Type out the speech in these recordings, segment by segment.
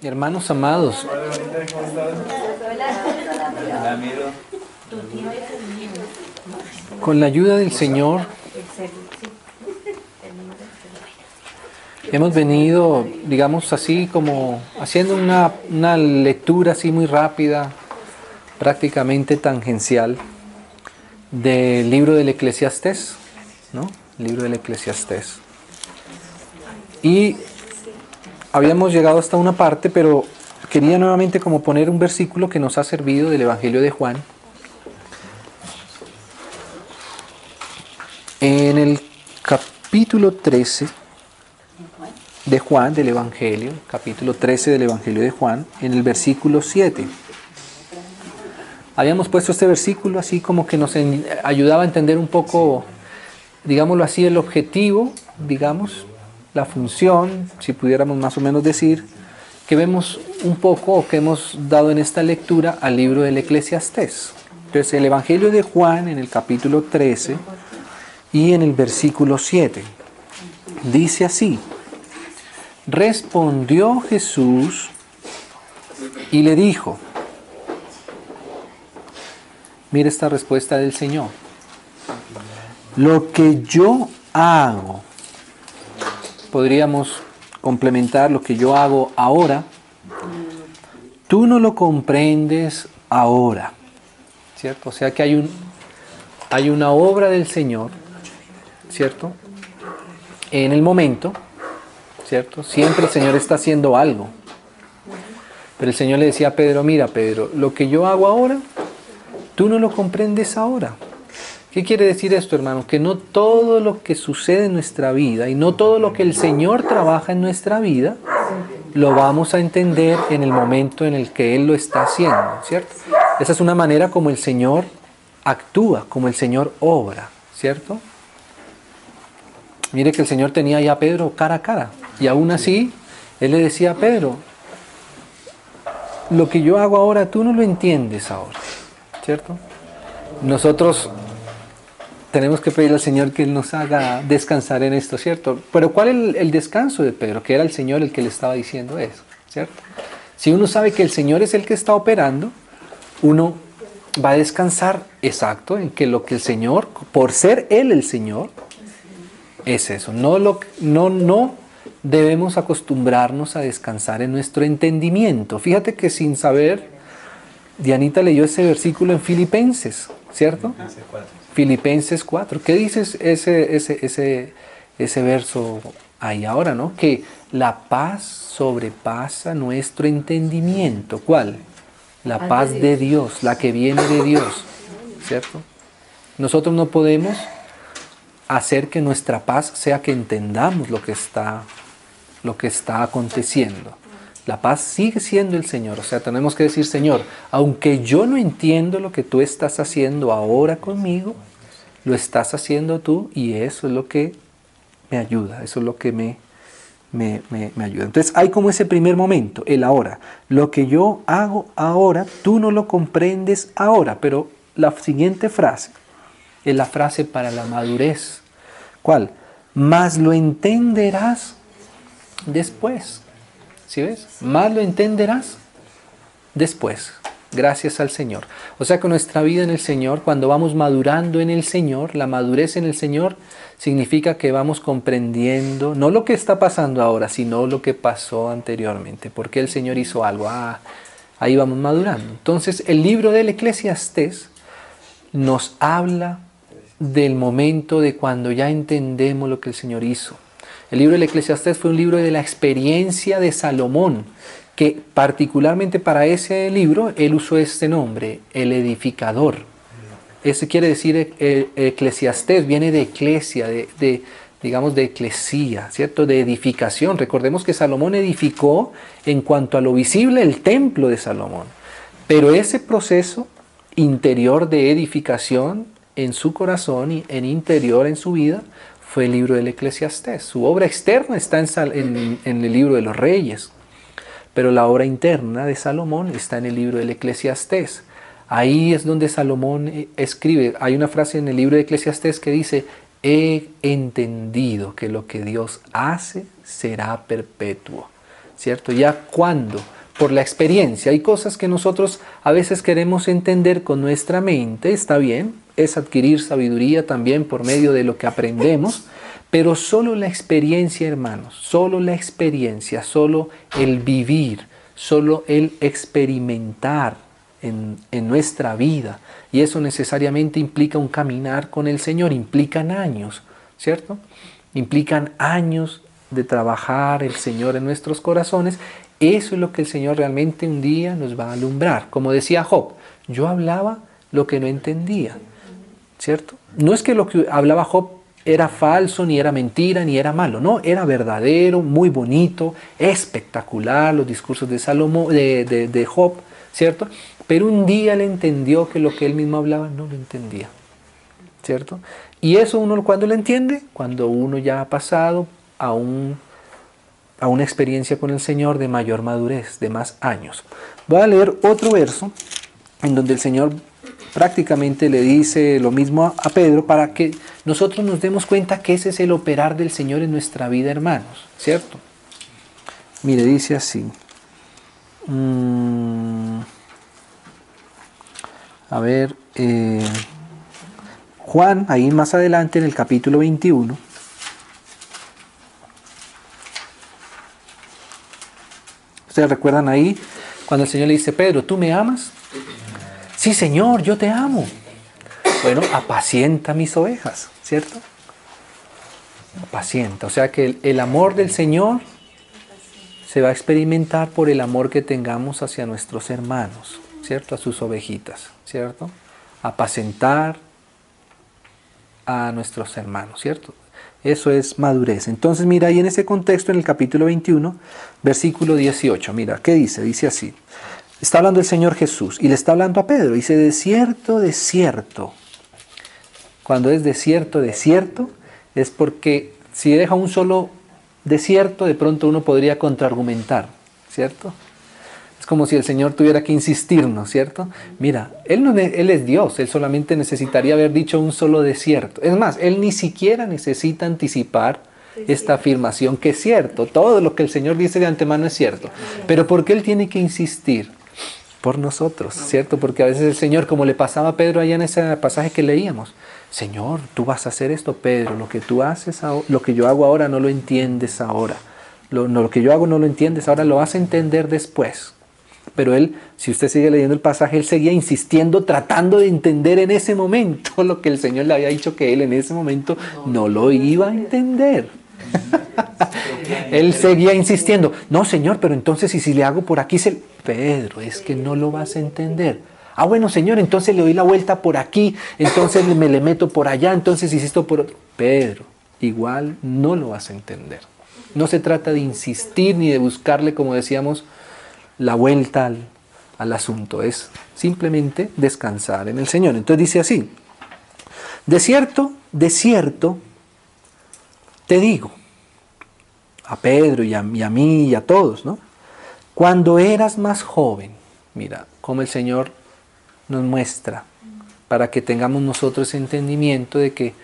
Hermanos amados, con la ayuda del Señor hemos venido, digamos así, como haciendo una, una lectura así muy rápida, prácticamente tangencial, del libro del Eclesiastés, ¿no? libro del Eclesiastés. Y habíamos llegado hasta una parte, pero quería nuevamente como poner un versículo que nos ha servido del Evangelio de Juan. En el capítulo 13 de Juan, del Evangelio, capítulo 13 del Evangelio de Juan, en el versículo 7. Habíamos puesto este versículo así como que nos ayudaba a entender un poco, digámoslo así, el objetivo, digamos, la función, si pudiéramos más o menos decir, que vemos un poco o que hemos dado en esta lectura al libro del Eclesiastés. Entonces, el Evangelio de Juan en el capítulo 13 y en el versículo 7 dice así: Respondió Jesús y le dijo, mire esta respuesta del Señor, lo que yo hago podríamos complementar lo que yo hago ahora, tú no lo comprendes ahora, ¿cierto? O sea que hay, un, hay una obra del Señor, ¿cierto? En el momento, ¿cierto? Siempre el Señor está haciendo algo. Pero el Señor le decía a Pedro, mira Pedro, lo que yo hago ahora, tú no lo comprendes ahora. ¿Qué quiere decir esto, hermano? Que no todo lo que sucede en nuestra vida y no todo lo que el Señor trabaja en nuestra vida lo vamos a entender en el momento en el que Él lo está haciendo, ¿cierto? Esa es una manera como el Señor actúa, como el Señor obra, ¿cierto? Mire que el Señor tenía ya a Pedro cara a cara y aún así Él le decía a Pedro, lo que yo hago ahora tú no lo entiendes ahora, ¿cierto? Nosotros tenemos que pedir al Señor que nos haga descansar en esto, ¿cierto? Pero ¿cuál es el, descanso de Pedro? Que era el Señor el que le estaba diciendo eso, ¿cierto? Si uno sabe que el Señor es el que está operando, uno va a descansar exacto en que lo que el Señor, por ser Él el Señor, es eso. No, lo, no, no debemos acostumbrarnos a descansar en nuestro entendimiento. Fíjate que sin saber, Dianita leyó ese versículo en Filipenses, ¿cierto? Filipenses 4. ¿Qué dice ese, ese, ese, ese verso ahí ahora, no? Que la paz sobrepasa nuestro entendimiento. ¿Cuál? La paz de Dios, la que viene de Dios, ¿cierto? Nosotros no podemos hacer que nuestra paz sea que entendamos lo que está, lo que está aconteciendo. La paz sigue siendo el Señor. O sea, tenemos que decir, Señor, aunque yo no entiendo lo que tú estás haciendo ahora conmigo, lo estás haciendo tú y eso es lo que me ayuda, eso es lo que me, me, ayuda. Entonces hay como ese primer momento, el ahora. Lo que yo hago ahora, tú no lo comprendes ahora, pero la siguiente frase es la frase para la madurez. ¿Cuál? Más lo entenderás después. ¿Sí ves? Más lo entenderás después gracias al Señor. O sea que nuestra vida en el Señor, cuando vamos madurando en el Señor, la madurez en el Señor significa que vamos comprendiendo no lo que está pasando ahora, sino lo que pasó anteriormente, porque el Señor hizo algo. Ah, ahí vamos madurando. Entonces, el libro del Eclesiastés nos habla del momento de cuando ya entendemos lo que el Señor hizo. El libro del Eclesiastés fue un libro de la experiencia de Salomón, que particularmente para ese libro él usó este nombre, el edificador. Ese quiere decir e, e, eclesiastés, viene de eclesia, de, digamos de eclesía, ¿cierto? De edificación. Recordemos que Salomón edificó en cuanto a lo visible el templo de Salomón. Pero ese proceso interior de edificación en su corazón y en interior en su vida fue el libro del eclesiastés. Su obra externa está en, el libro de los reyes pero la obra interna de Salomón está en el libro del Eclesiastés. Ahí es donde Salomón eh, escribe, hay una frase en el libro de Eclesiastés que dice, he entendido que lo que Dios hace será perpetuo. ¿cierto? Ya cuando, por la experiencia, hay cosas que nosotros a veces queremos entender con nuestra mente, está bien, es adquirir sabiduría también por medio de lo que aprendemos, pero solo la experiencia, hermanos, solo la experiencia, solo el vivir, solo el experimentar en, en, nuestra vida. Y eso necesariamente implica un caminar con el Señor, implican años, ¿cierto? Implican años de trabajar el Señor en nuestros corazones. Eso es lo que el Señor realmente un día nos va a alumbrar. Como decía Job, yo hablaba lo que no entendía, ¿cierto? No es que lo que hablaba Job era falso, ni era mentira, ni era malo. No, era verdadero, muy bonito, espectacular los discursos de, Salomón, de, de, Job, ¿cierto? Pero un día él entendió que lo que él mismo hablaba no lo entendía, ¿cierto? Y eso uno cuando lo entiende, cuando uno ya ha pasado a, un, a una experiencia con el Señor de mayor madurez, de más años. Voy a leer otro verso en donde el Señor prácticamente le dice lo mismo a Pedro para que nosotros nos demos cuenta que ese es el operar del Señor en nuestra vida, hermanos, ¿cierto? Mire, dice así. Mm, a ver, eh, Juan, ahí más adelante en el capítulo 21. ¿Ustedes recuerdan ahí cuando el Señor le dice, Pedro, ¿tú me amas? Sí, Señor, yo te amo. Bueno, apacienta mis ovejas, ¿cierto? Apacienta. O sea que el, amor del Señor se va a experimentar por el amor que tengamos hacia nuestros hermanos, ¿cierto? A sus ovejitas, ¿cierto? Apacentar a nuestros hermanos, ¿cierto? Eso es madurez. Entonces, mira ahí en ese contexto, en el capítulo 21, versículo 18, mira, ¿qué dice? Dice así. Está hablando el Señor Jesús y le está hablando a Pedro. Dice, desierto, desierto. Cuando es desierto, desierto, es porque si deja un solo desierto, de pronto uno podría contraargumentar, ¿cierto? Como si el Señor tuviera que insistirnos, ¿cierto? Mira, él, no, él es Dios, Él solamente necesitaría haber dicho un solo desierto. Es más, Él ni siquiera necesita anticipar esta afirmación que es cierto. Todo lo que el Señor dice de antemano es cierto. Pero ¿por qué Él tiene que insistir? por nosotros, ¿cierto? Porque a veces el Señor, como le pasaba a Pedro allá en ese pasaje que leíamos, Señor, tú vas a hacer esto, Pedro, lo que tú haces, lo que yo hago ahora no lo entiendes ahora, lo, no, lo que yo hago no lo entiendes ahora, lo vas a entender después. Pero él, si usted sigue leyendo el pasaje, él seguía insistiendo, tratando de entender en ese momento lo que el Señor le había dicho que él en ese momento no lo iba a entender. Él seguía insistiendo, no Señor, pero entonces y si le hago por aquí, se... Pedro, es que no lo vas a entender. Ah, bueno Señor, entonces le doy la vuelta por aquí, entonces me le meto por allá, entonces insisto por otro. Pedro, igual no lo vas a entender. No se trata de insistir ni de buscarle, como decíamos, la vuelta al, asunto, es simplemente descansar en el Señor. Entonces dice así, de cierto, de cierto, te digo, a Pedro y a, mí y a todos, ¿no? Cuando eras más joven, mira cómo el Señor nos muestra para que tengamos nosotros entendimiento de que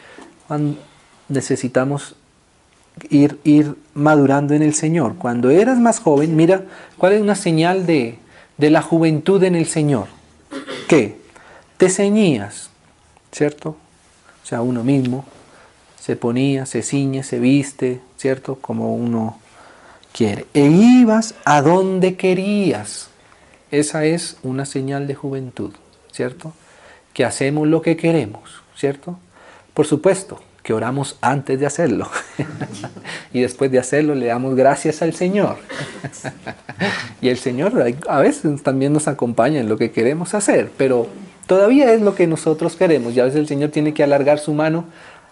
necesitamos ir, ir madurando en el Señor. Cuando eras más joven, mira cuál es una señal de, de la juventud en el Señor. ¿Qué? Te ceñías, ¿cierto? O sea, uno mismo se ponía, se ciñe, se viste, ¿cierto? Como uno quiere. E ibas a donde querías. Esa es una señal de juventud, ¿cierto? Que hacemos lo que queremos, ¿cierto? Por supuesto que oramos antes de hacerlo. y después de hacerlo le damos gracias al Señor. y el Señor a veces también nos acompaña en lo que queremos hacer, pero todavía es lo que nosotros queremos. Y a veces el Señor tiene que alargar su mano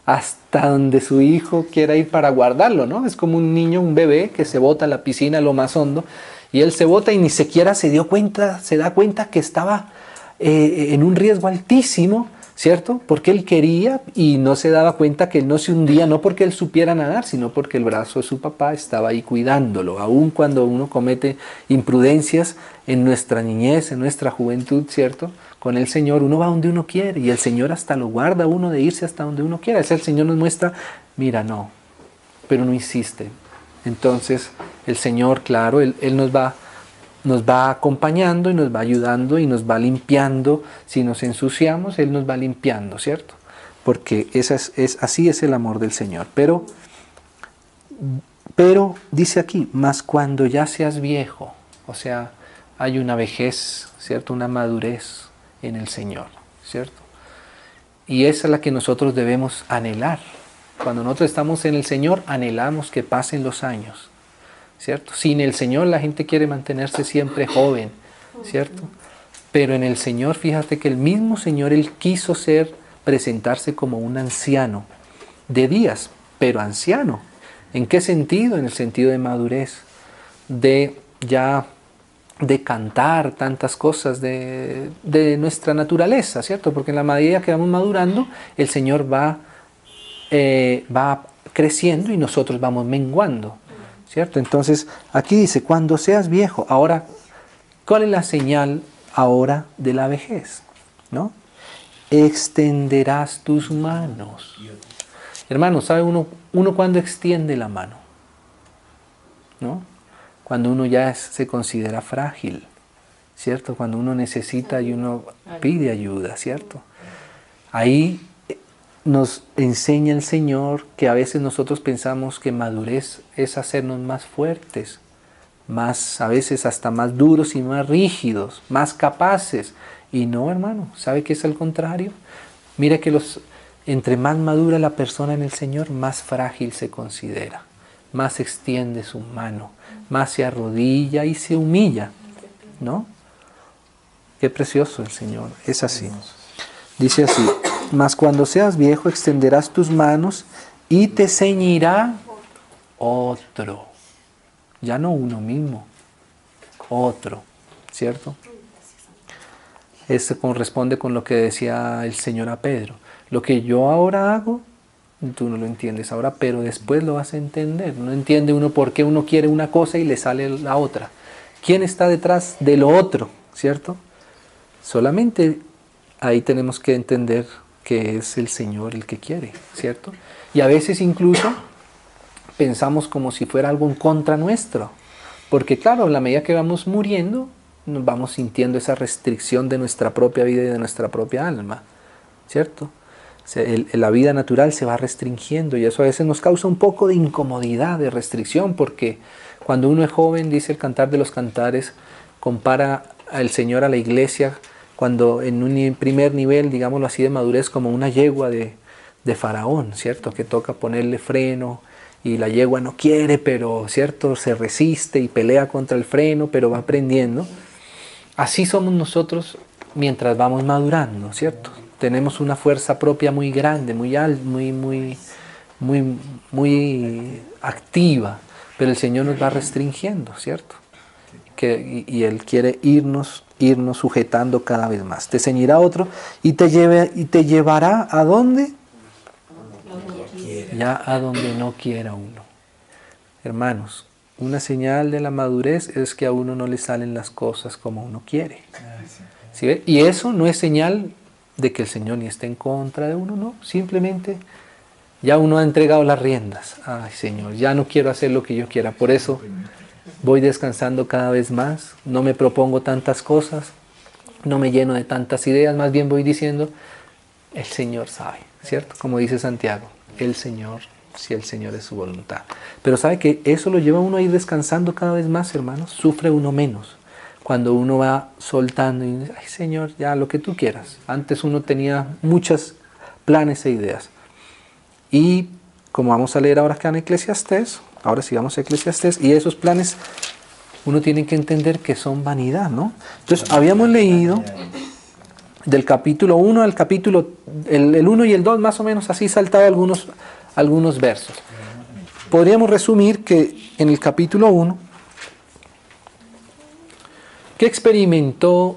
hasta donde su hijo quiera ir para guardarlo, ¿no? Es como un niño, un bebé que se bota a la piscina lo más hondo y él se bota y ni siquiera se dio cuenta, se da cuenta que estaba eh, en un riesgo altísimo, ¿cierto? Porque él quería y no se daba cuenta que él no se hundía, no porque él supiera nadar, sino porque el brazo de su papá estaba ahí cuidándolo, aun cuando uno comete imprudencias en nuestra niñez, en nuestra juventud, ¿cierto? con el Señor, uno va donde uno quiere y el Señor hasta lo guarda uno de irse hasta donde uno quiera. Es el Señor nos muestra, mira, no, pero no insiste. Entonces, El Señor, claro, Él, él nos, va, nos va acompañando y nos va ayudando y nos va limpiando. Si nos ensuciamos, Él nos va limpiando, ¿cierto? Porque esa es, así es el amor del Señor. Pero, pero dice aquí, más cuando ya seas viejo, o sea, hay una vejez, ¿cierto? Una madurez en el Señor, ¿cierto? Y esa es la que nosotros debemos anhelar. Cuando nosotros estamos en el Señor, anhelamos que pasen los años, ¿cierto? Sin el Señor la gente quiere mantenerse siempre joven, ¿cierto? Pero en el Señor, fíjate que el mismo Señor, Él quiso ser, presentarse como un anciano de días, pero anciano. ¿En qué sentido? En el sentido de madurez, de ya de cantar tantas cosas de, de, nuestra naturaleza, ¿cierto? Porque en la medida que vamos madurando, el Señor va, eh, va creciendo y nosotros vamos menguando, ¿cierto? Entonces, aquí dice, cuando seas viejo, ahora, ¿cuál es la señal ahora de la vejez? ¿No? Extenderás tus manos. Hermano, ¿sabe uno, uno cuando extiende la mano? ¿No? cuando uno ya se considera frágil, ¿cierto? Cuando uno necesita y uno pide ayuda, ¿cierto? Ahí nos enseña el Señor que a veces nosotros pensamos que madurez es hacernos más fuertes, más a veces hasta más duros y más rígidos, más capaces. Y no, hermano, ¿sabe que es al contrario? Mira que los entre más madura la persona en el Señor, más frágil se considera, más extiende su mano, más se arrodilla y se humilla, ¿no? Qué precioso el Señor, es así. Dice así, mas cuando seas viejo extenderás tus manos y te ceñirá otro, ya no uno mismo, otro, ¿cierto? Esto corresponde con lo que decía el Señor a Pedro. Lo que yo ahora hago, tú no lo entiendes ahora, pero después lo vas a entender. No entiende uno por qué uno quiere una cosa y le sale la otra. ¿Quién está detrás de lo otro? ¿Cierto? Solamente ahí tenemos que entender que es el Señor el que quiere, ¿cierto? Y a veces incluso pensamos como si fuera algo en contra nuestro. Porque claro, a la medida que vamos muriendo, nos vamos sintiendo esa restricción de nuestra propia vida y de nuestra propia alma, ¿cierto? la vida natural se va restringiendo y eso a veces nos causa un poco de incomodidad, de restricción, porque cuando uno es joven, dice el cantar de los cantares, compara al Señor a la iglesia, cuando en un primer nivel, digámoslo así, de madurez, como una yegua de, de faraón, ¿cierto? Que toca ponerle freno y la yegua no quiere, pero, ¿cierto? Se resiste y pelea contra el freno, pero va aprendiendo. Así somos nosotros mientras vamos madurando, ¿cierto? tenemos una fuerza propia muy grande, muy alta, muy, muy, muy, muy activa, pero el Señor nos va restringiendo, ¿cierto? Que, y, Él quiere irnos, irnos sujetando cada vez más. Te ceñirá otro y te, lleve, y te llevará a dónde? Ya a donde no quiera uno. Hermanos, una señal de la madurez es que a uno no le salen las cosas como uno quiere. ¿Sí? Y eso no es señal de que el Señor ni esté en contra de uno, no, simplemente ya uno ha entregado las riendas. Ay Señor, ya no quiero hacer lo que yo quiera, por eso voy descansando cada vez más, no me propongo tantas cosas, no me lleno de tantas ideas, más bien voy diciendo, el Señor sabe, ¿cierto? Como dice Santiago, el Señor, si el Señor es su voluntad. Pero sabe que eso lo lleva uno a ir descansando cada vez más, hermanos, sufre uno menos cuando uno va soltando y dice, ay Señor, ya lo que tú quieras. Antes uno tenía muchos planes e ideas. Y como vamos a leer ahora acá en Eclesiastés, ahora sigamos a Eclesiastés, y esos planes uno tiene que entender que son vanidad, ¿no? Entonces, habíamos leído del capítulo 1 al capítulo, el, 1 y el 2 más o menos así saltado algunos, algunos versos. Podríamos resumir que en el capítulo 1 ¿Qué experimentó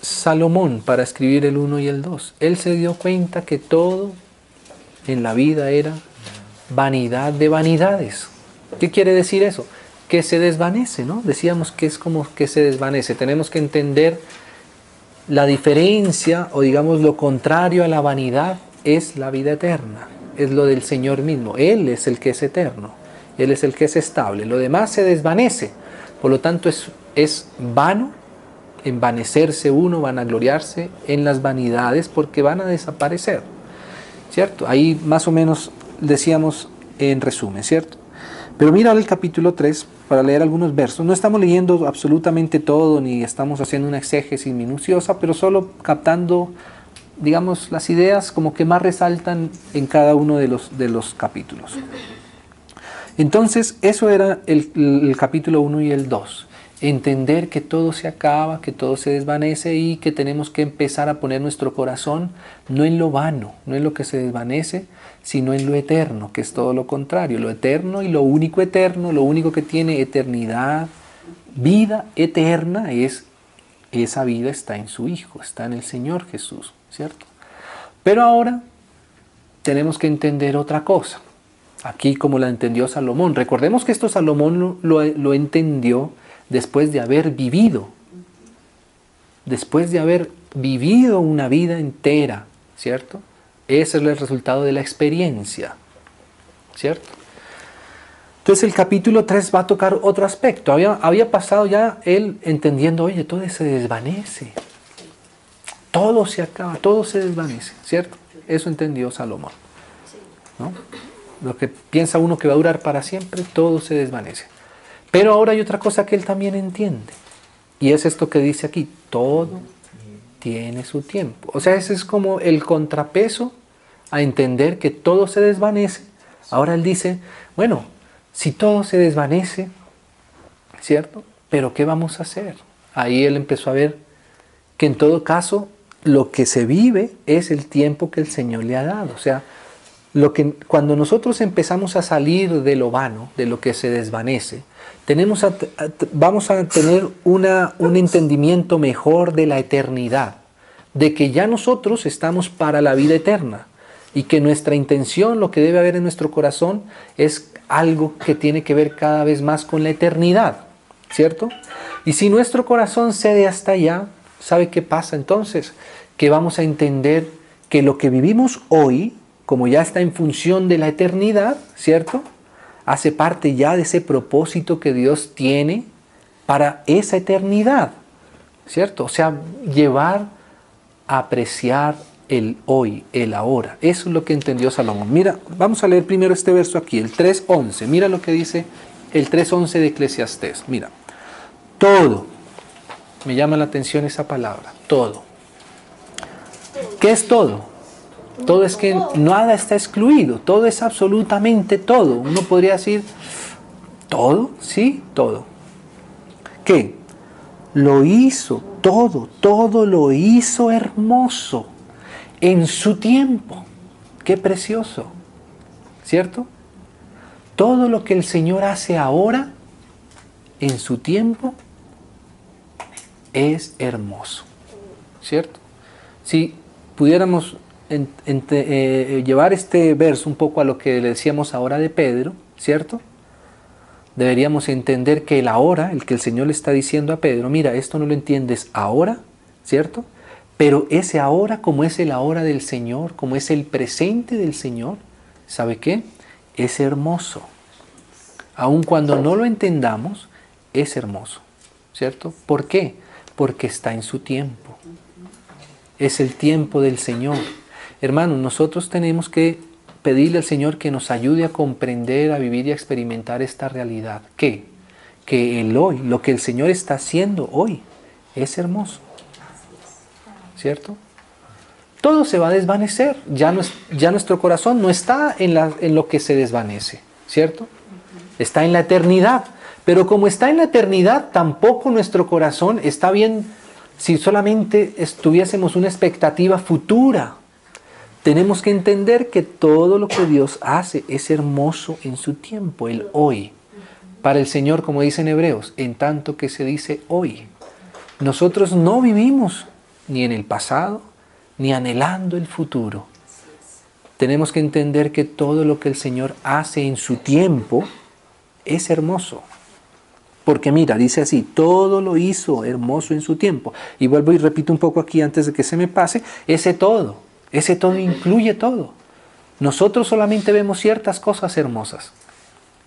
Salomón para escribir el 1 y el 2? Él se dio cuenta que todo en la vida era vanidad de vanidades. ¿Qué quiere decir eso? Que se desvanece, ¿no? Decíamos que es como que se desvanece. Tenemos que entender la diferencia o digamos lo contrario a la vanidad es la vida eterna, es lo del Señor mismo. Él es el que es eterno. Él es el que es estable. Lo demás se desvanece. Por lo tanto, es, es vano envanecerse uno, van a gloriarse en las vanidades porque van a desaparecer. ¿Cierto? Ahí más o menos decíamos en resumen, ¿cierto? Pero mira el capítulo 3 para leer algunos versos. No estamos leyendo absolutamente todo ni estamos haciendo una exégesis minuciosa, pero solo captando, digamos, las ideas como que más resaltan en cada uno de los, de los capítulos. Entonces, eso era el, el capítulo 1 y el 2 entender que todo se acaba, que todo se desvanece y que tenemos que empezar a poner nuestro corazón no en lo vano, no en lo que se desvanece, sino en lo eterno, que es todo lo contrario, lo eterno y lo único eterno, lo único que tiene eternidad, vida eterna es esa vida está en su Hijo, está en el Señor Jesús, ¿cierto? Pero ahora tenemos que entender otra cosa. Aquí como la entendió Salomón. Recordemos que esto Salomón lo, lo entendió después de haber vivido, después de haber vivido una vida entera, ¿cierto? Ese es el resultado de la experiencia, ¿cierto? Entonces el capítulo 3 va a tocar otro aspecto. Había, pasado ya él entendiendo, oye, todo se desvanece. Todo se acaba, todo se desvanece, ¿cierto? Eso entendió Salomón. ¿no? Lo que piensa uno que va a durar para siempre, todo se desvanece. Pero ahora hay otra cosa que él también entiende. Y es esto que dice aquí, todo tiene su tiempo. O sea, ese es como el contrapeso a entender que todo se desvanece. Ahora él dice, bueno, si todo se desvanece, ¿cierto? Pero ¿qué vamos a hacer? Ahí él empezó a ver que en todo caso lo que se vive es el tiempo que el Señor le ha dado. O sea, lo que, cuando nosotros empezamos a salir de lo vano, de lo que se desvanece, tenemos vamos a tener una, un entendimiento mejor de la eternidad, de que ya nosotros estamos para la vida eterna y que nuestra intención, lo que debe haber en nuestro corazón, es algo que tiene que ver cada vez más con la eternidad, ¿cierto? Y si nuestro corazón cede hasta allá, ¿sabe qué pasa entonces? Que vamos a entender que lo que vivimos hoy, como ya está en función de la eternidad, ¿cierto? Hace parte ya de ese propósito que Dios tiene para esa eternidad, ¿cierto? O sea, llevar a apreciar el hoy, el ahora. Eso es lo que entendió Salomón. Mira, vamos a leer primero este verso aquí, el 3.11. Mira lo que dice el 3.11 de Eclesiastés. Mira, todo. Me llama la atención esa palabra, todo. ¿Qué es todo? Todo es que nada está excluido, todo es absolutamente todo. Uno podría decir, todo, sí, todo. ¿Qué? Lo hizo, todo, todo lo hizo hermoso en su tiempo. Qué precioso, ¿cierto? Todo lo que el Señor hace ahora, en su tiempo, es hermoso, ¿cierto? Si pudiéramos eh, llevar este verso un poco a lo que le decíamos ahora de Pedro, ¿cierto? Deberíamos entender que el ahora, el que el Señor le está diciendo a Pedro, mira, esto no lo entiendes ahora, ¿cierto? Pero ese ahora, como es el ahora del Señor, como es el presente del Señor, ¿sabe qué? Es hermoso. Aun cuando no lo entendamos, es hermoso, ¿cierto? ¿Por qué? Porque está en su tiempo. Es el tiempo del Señor. Hermanos, nosotros tenemos que pedirle al Señor que nos ayude a comprender, a vivir y a experimentar esta realidad. ¿Qué? Que el hoy, lo que el Señor está haciendo hoy, es hermoso. ¿Cierto? Todo se va a desvanecer. Ya, no ya nuestro corazón no está en, la, en lo que se desvanece. ¿Cierto? Está en la eternidad. Pero como está en la eternidad, tampoco nuestro corazón está bien si solamente estuviésemos una expectativa futura tenemos que entender que todo lo que Dios hace es hermoso en su tiempo, el hoy. Para el Señor, como dicen Hebreos, en tanto que se dice hoy. Nosotros no vivimos ni en el pasado, ni anhelando el futuro. Tenemos que entender que todo lo que el Señor hace en su tiempo es hermoso. Porque mira, dice así, todo lo hizo hermoso en su tiempo. Y vuelvo y repito un poco aquí antes de que se me pase, ese todo ese todo incluye todo. Nosotros solamente vemos ciertas cosas hermosas.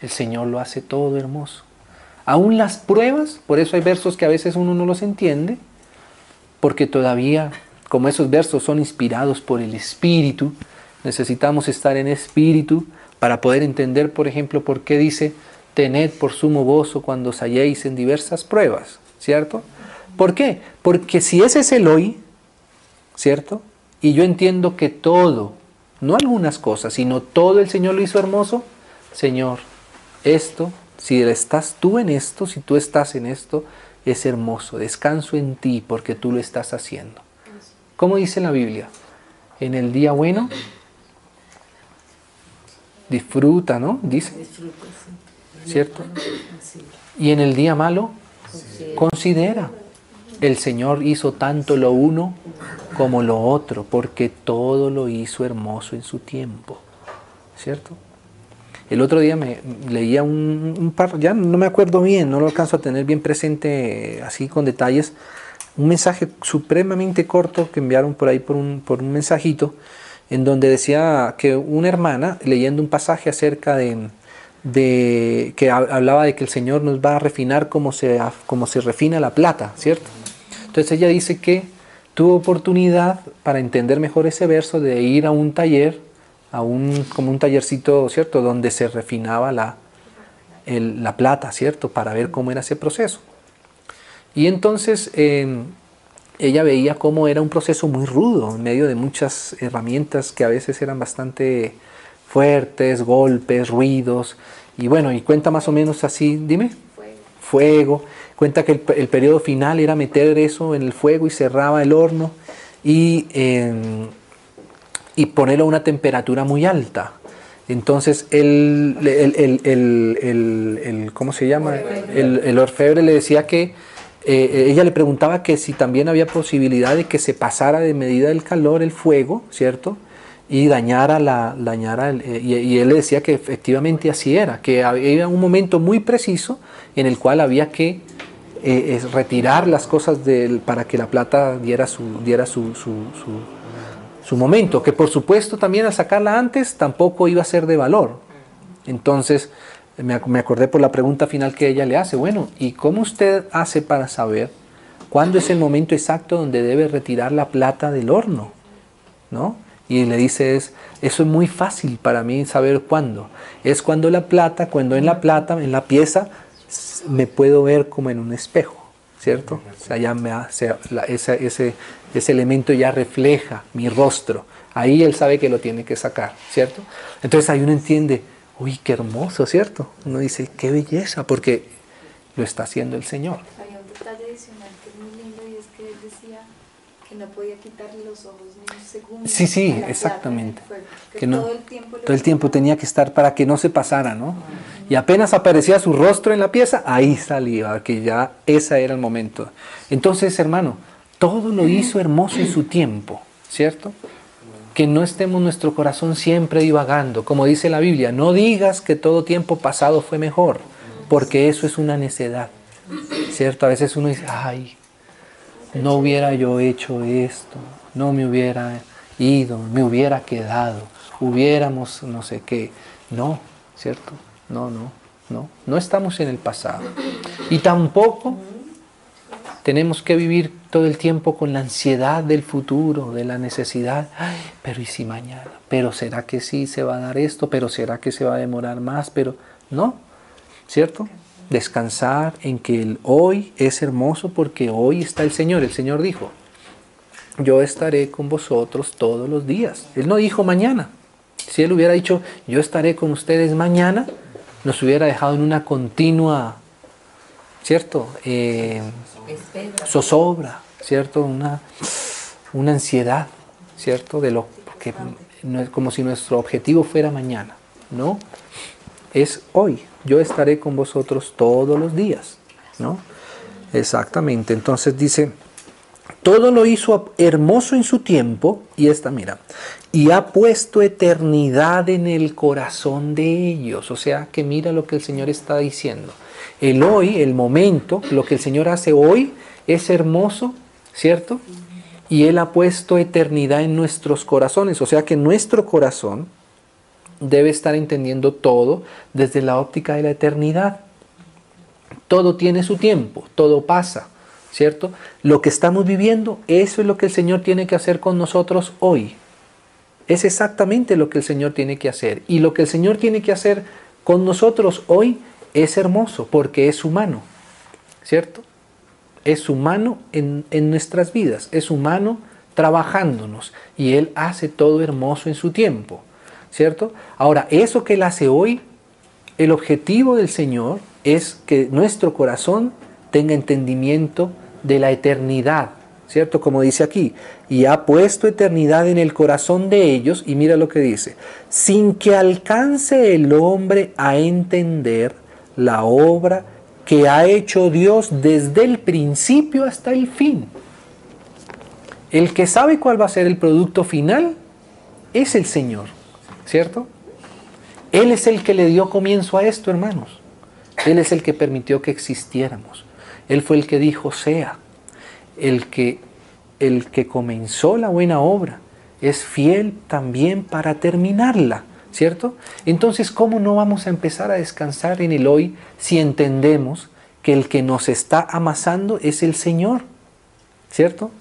el Señor lo hace todo hermoso. Aún las pruebas, por eso hay versos que a veces uno no los entiende, porque todavía, como esos versos son inspirados por el Espíritu, necesitamos estar en Espíritu para poder entender, por ejemplo, por qué dice, tened por sumo gozo cuando os halléis en diversas pruebas, ¿cierto? ¿Por qué? Porque si ese es el hoy, ¿cierto? Y yo entiendo que todo, no algunas cosas, sino todo el Señor lo hizo hermoso, Señor, esto, si estás tú en esto, si tú estás en esto, es hermoso, descanso en ti porque tú lo estás haciendo. ¿Cómo dice la Biblia? En el día bueno, disfruta, ¿no? Dice. ¿Cierto? Y en el día malo, considera. El Señor hizo tanto lo uno como lo otro, porque todo lo hizo hermoso en su tiempo. ¿Cierto? El otro día me leía un, par, ya no me acuerdo bien, no lo alcanzo a tener bien presente así con detalles, un mensaje supremamente corto que enviaron por ahí por un, por un mensajito, en donde decía que una hermana, leyendo un pasaje acerca de, de que hablaba de que el Señor nos va a refinar como se, como se refina la plata, ¿cierto? Entonces ella dice que tuvo oportunidad para entender mejor ese verso de ir a un taller a un, como un tallercito, ¿cierto? Donde se refinaba la, la plata, ¿cierto? Para ver cómo era ese proceso. Y entonces em, ella veía cómo era un proceso muy rudo, en medio de muchas herramientas que a veces eran bastante fuertes, golpes, ruidos. Y bueno, y cuenta más o menos así, dime. Fuego. Cuenta que el, periodo final era meter eso en el fuego y cerraba el horno. Y em, y ponerlo a una temperatura muy alta. Entonces el, el, ¿cómo se llama? El, orfebre le decía que eh, ella le preguntaba que si también había posibilidad de que se pasara de medida del calor el fuego, ¿cierto? Y dañara la, dañara eh, y, él le decía que efectivamente así era, que había un momento muy preciso en el cual había que eh, retirar las cosas del, para que la plata diera su, diera su, su su momento, que por supuesto también al sacarla antes tampoco iba a ser de valor. Entonces me acordé por la pregunta final que ella le hace, bueno, ¿y cómo usted hace para saber cuándo es el momento exacto donde debe retirar la plata del horno? ¿No? Y le dice, es, eso es muy fácil para mí saber cuándo. Es cuando la plata, cuando en la plata, en la pieza, me puedo ver como en un espejo, ¿cierto? O sea, ya me hace, ese, ese, ese elemento ya refleja mi rostro. Ahí él sabe que lo tiene que sacar, ¿cierto? Entonces ahí uno entiende, uy, qué hermoso, ¿cierto? Uno dice, qué belleza, porque lo está haciendo el Señor. Hay un detalle adicional que es muy lindo y es que él decía que no podía quitarle los ojos ni un segundo. Sí, sí, exactamente. que, no, todo el tiempo, todo el tiempo tenía que estar para que no se pasara, ¿no? Y apenas aparecía su rostro en la pieza, ahí salía, que ya ese era el momento. Entonces, hermano, todo lo hizo hermoso en su tiempo, ¿cierto? Que no estemos nuestro corazón siempre divagando. Como dice la Biblia, no digas que todo tiempo pasado fue mejor, porque eso es una necedad, ¿cierto? A veces uno dice, ay, no hubiera yo hecho esto, no me hubiera ido, me hubiera quedado, hubiéramos no sé qué. No, ¿cierto? No, no, no. No estamos en el pasado. Y tampoco tenemos que vivir todo el tiempo con la ansiedad del futuro, de la necesidad. pero ¿y si mañana? ¿Pero será que sí se va a dar esto? ¿Pero será que se va a demorar más? Pero no, ¿cierto? Descansar en que el hoy es hermoso porque hoy está el Señor. El Señor dijo, yo estaré con vosotros todos los días. Él no dijo mañana. Si Él hubiera dicho, yo estaré con ustedes mañana, nos hubiera dejado en una continua, ¿cierto? Eh, zozobra, ¿cierto? Una, una ansiedad, ¿cierto? De lo que no es como si nuestro objetivo fuera mañana, ¿no? Es hoy. Yo estaré con vosotros todos los días, ¿no? Exactamente. Entonces dice, todo lo hizo hermoso en su tiempo, y esta, mira, y ha puesto eternidad en el corazón de ellos. O sea, que mira lo que el Señor está diciendo. El hoy, el momento, lo que el Señor hace hoy es hermoso, ¿cierto? Y Él ha puesto eternidad en nuestros corazones. O sea que nuestro corazón, debe estar entendiendo todo desde la óptica de la eternidad. Todo tiene su tiempo, todo pasa, ¿cierto? Lo que estamos viviendo, eso es lo que el Señor tiene que hacer con nosotros hoy. Es exactamente lo que el Señor tiene que hacer. Y lo que el Señor tiene que hacer con nosotros hoy es hermoso porque es humano, ¿cierto? Es humano en, en nuestras vidas, es humano trabajándonos y Él hace todo hermoso en su tiempo, ¿cierto? Ahora, eso que Él hace hoy, el objetivo del Señor es que nuestro corazón tenga entendimiento de la eternidad, ¿cierto? Como dice aquí, y ha puesto eternidad en el corazón de ellos, y mira lo que dice, sin que alcance el hombre a entender la obra que ha hecho Dios desde el principio hasta el fin. El que sabe cuál va a ser el producto final es el Señor, ¿cierto? Él es el que le dio comienzo a esto, hermanos. Él es el que permitió que existiéramos. Él fue el que dijo sea. El que, el que comenzó la buena obra es fiel también para terminarla, ¿cierto? Entonces, ¿cómo no vamos a empezar a descansar en el hoy si entendemos que el que nos está amasando es el Señor, ¿cierto?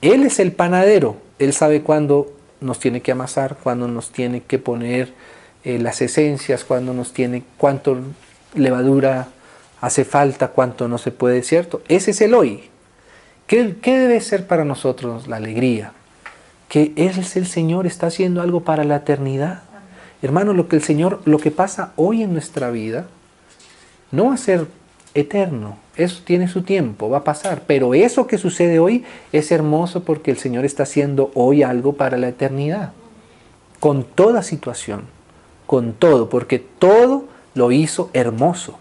Él es el panadero, Él sabe cuándo nos tiene que amasar, cuándo nos tiene que poner eh, las esencias, cuándo nos tiene, cuánto levadura hace falta, cuánto no se puede, ¿cierto? Ese es el hoy. ¿Qué, debe ser para nosotros la alegría? Que es el Señor, está haciendo algo para la eternidad. Hermano, lo que el Señor, lo que pasa hoy en nuestra vida, no va a ser eterno, eso tiene su tiempo, va a pasar. Pero eso que sucede hoy es hermoso porque el Señor está haciendo hoy algo para la eternidad. Con toda situación, con todo, porque todo lo hizo hermoso.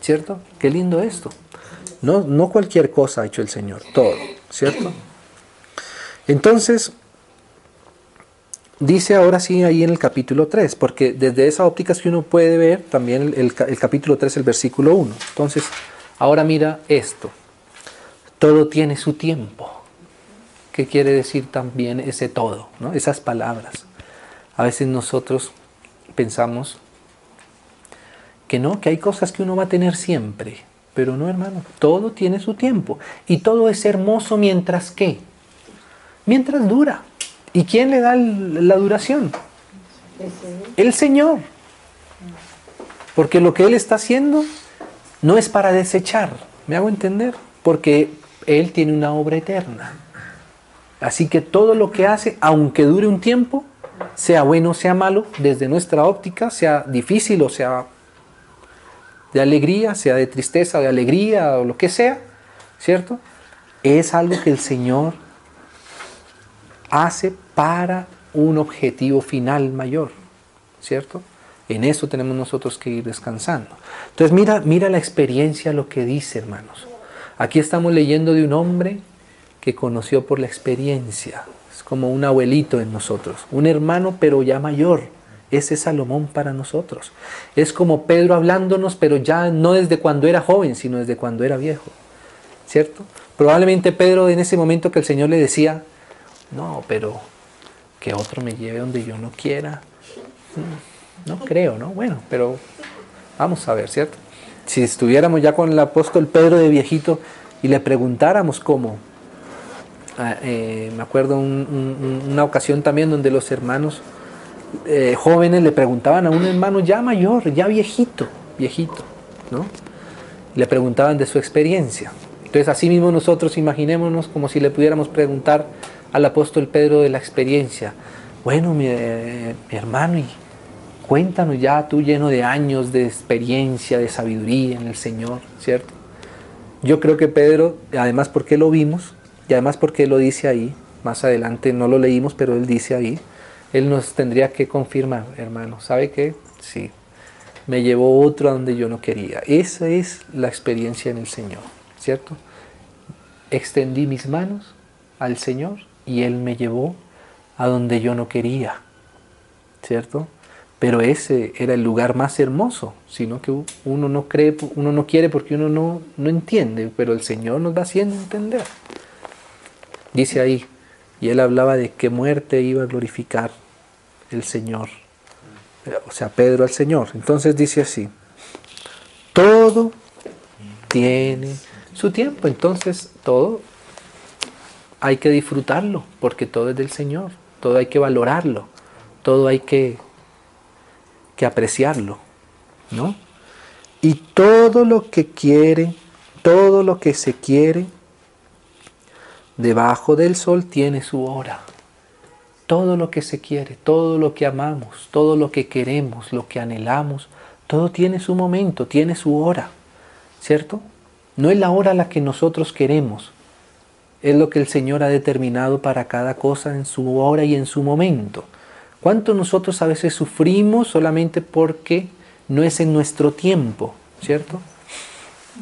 ¿Cierto? Qué lindo esto. No, no cualquier cosa ha hecho el Señor, todo. ¿Cierto? Entonces, dice ahora sí ahí en el capítulo 3, porque desde esa óptica es que uno puede ver también el, capítulo 3, el versículo 1. Entonces, Ahora mira esto. Todo tiene su tiempo. ¿Qué quiere decir también ese todo? ¿no? Esas palabras. A veces nosotros pensamos que no, que hay cosas que uno va a tener siempre. Pero no, hermano, todo tiene su tiempo. Y todo es hermoso mientras que. Mientras dura. ¿Y quién le da la duración? El Señor. Porque lo que Él está haciendo no es para desechar, ¿me hago entender? Porque Él tiene una obra eterna. Así que todo lo que hace, aunque dure un tiempo, sea bueno o sea malo, desde nuestra óptica, sea difícil o sea de alegría, sea de tristeza, de alegría o lo que sea, ¿cierto? Es algo que el Señor hace para un objetivo final mayor, ¿cierto? En eso tenemos nosotros que ir descansando. Entonces mira, mira la experiencia, lo que dice, hermanos. Aquí estamos leyendo de un hombre que conoció por la experiencia. Es como un abuelito en nosotros, un hermano pero ya mayor. Ese es Salomón para nosotros. Es como Pedro hablándonos, pero ya no desde cuando era joven, sino desde cuando era viejo. ¿Cierto? Probablemente Pedro en ese momento que el Señor le decía, no, pero que otro me lleve donde yo no quiera. No creo, ¿no? Bueno, pero vamos a ver, ¿cierto? Si estuviéramos ya con el apóstol Pedro de viejito y le preguntáramos cómo, ah, eh, me acuerdo una ocasión también donde los hermanos eh, jóvenes le preguntaban a un hermano ya mayor, ya viejito, viejito, ¿no? Le preguntaban de su experiencia. Entonces, así mismo nosotros imaginémonos como si le pudiéramos preguntar al apóstol Pedro de la experiencia. Bueno, mi, eh, mi hermano, ¿y Cuéntanos ya tú lleno de años de experiencia, de sabiduría en el Señor, ¿cierto? Yo creo que Pedro, además porque lo vimos, y además porque lo dice ahí, más adelante no lo leímos, pero él dice ahí, él nos tendría que confirmar, hermano, ¿sabe qué? Sí, me llevó otro a donde yo no quería. Esa es la experiencia en el Señor, ¿cierto? Extendí mis manos al Señor y Él me llevó a donde yo no quería, ¿cierto? pero ese era el lugar más hermoso, sino que uno no cree, uno no quiere porque uno no, no entiende, pero el Señor nos va haciendo entender. Dice ahí, y él hablaba de qué muerte iba a glorificar el Señor, o sea, Pedro al Señor. Entonces dice así, todo tiene su tiempo, entonces todo hay que disfrutarlo, porque todo es del Señor, todo hay que valorarlo, todo hay que, que apreciarlo, ¿no? Y todo lo que quiere, todo lo que se quiere, debajo del sol tiene su hora. Todo lo que se quiere, todo lo que amamos, todo lo que queremos, lo que anhelamos, todo tiene su momento, tiene su hora, ¿cierto? No es la hora la que nosotros queremos, es lo que el Señor ha determinado para cada cosa en su hora y en su momento. ¿Cuánto nosotros a veces sufrimos solamente porque no es en nuestro tiempo, ¿cierto?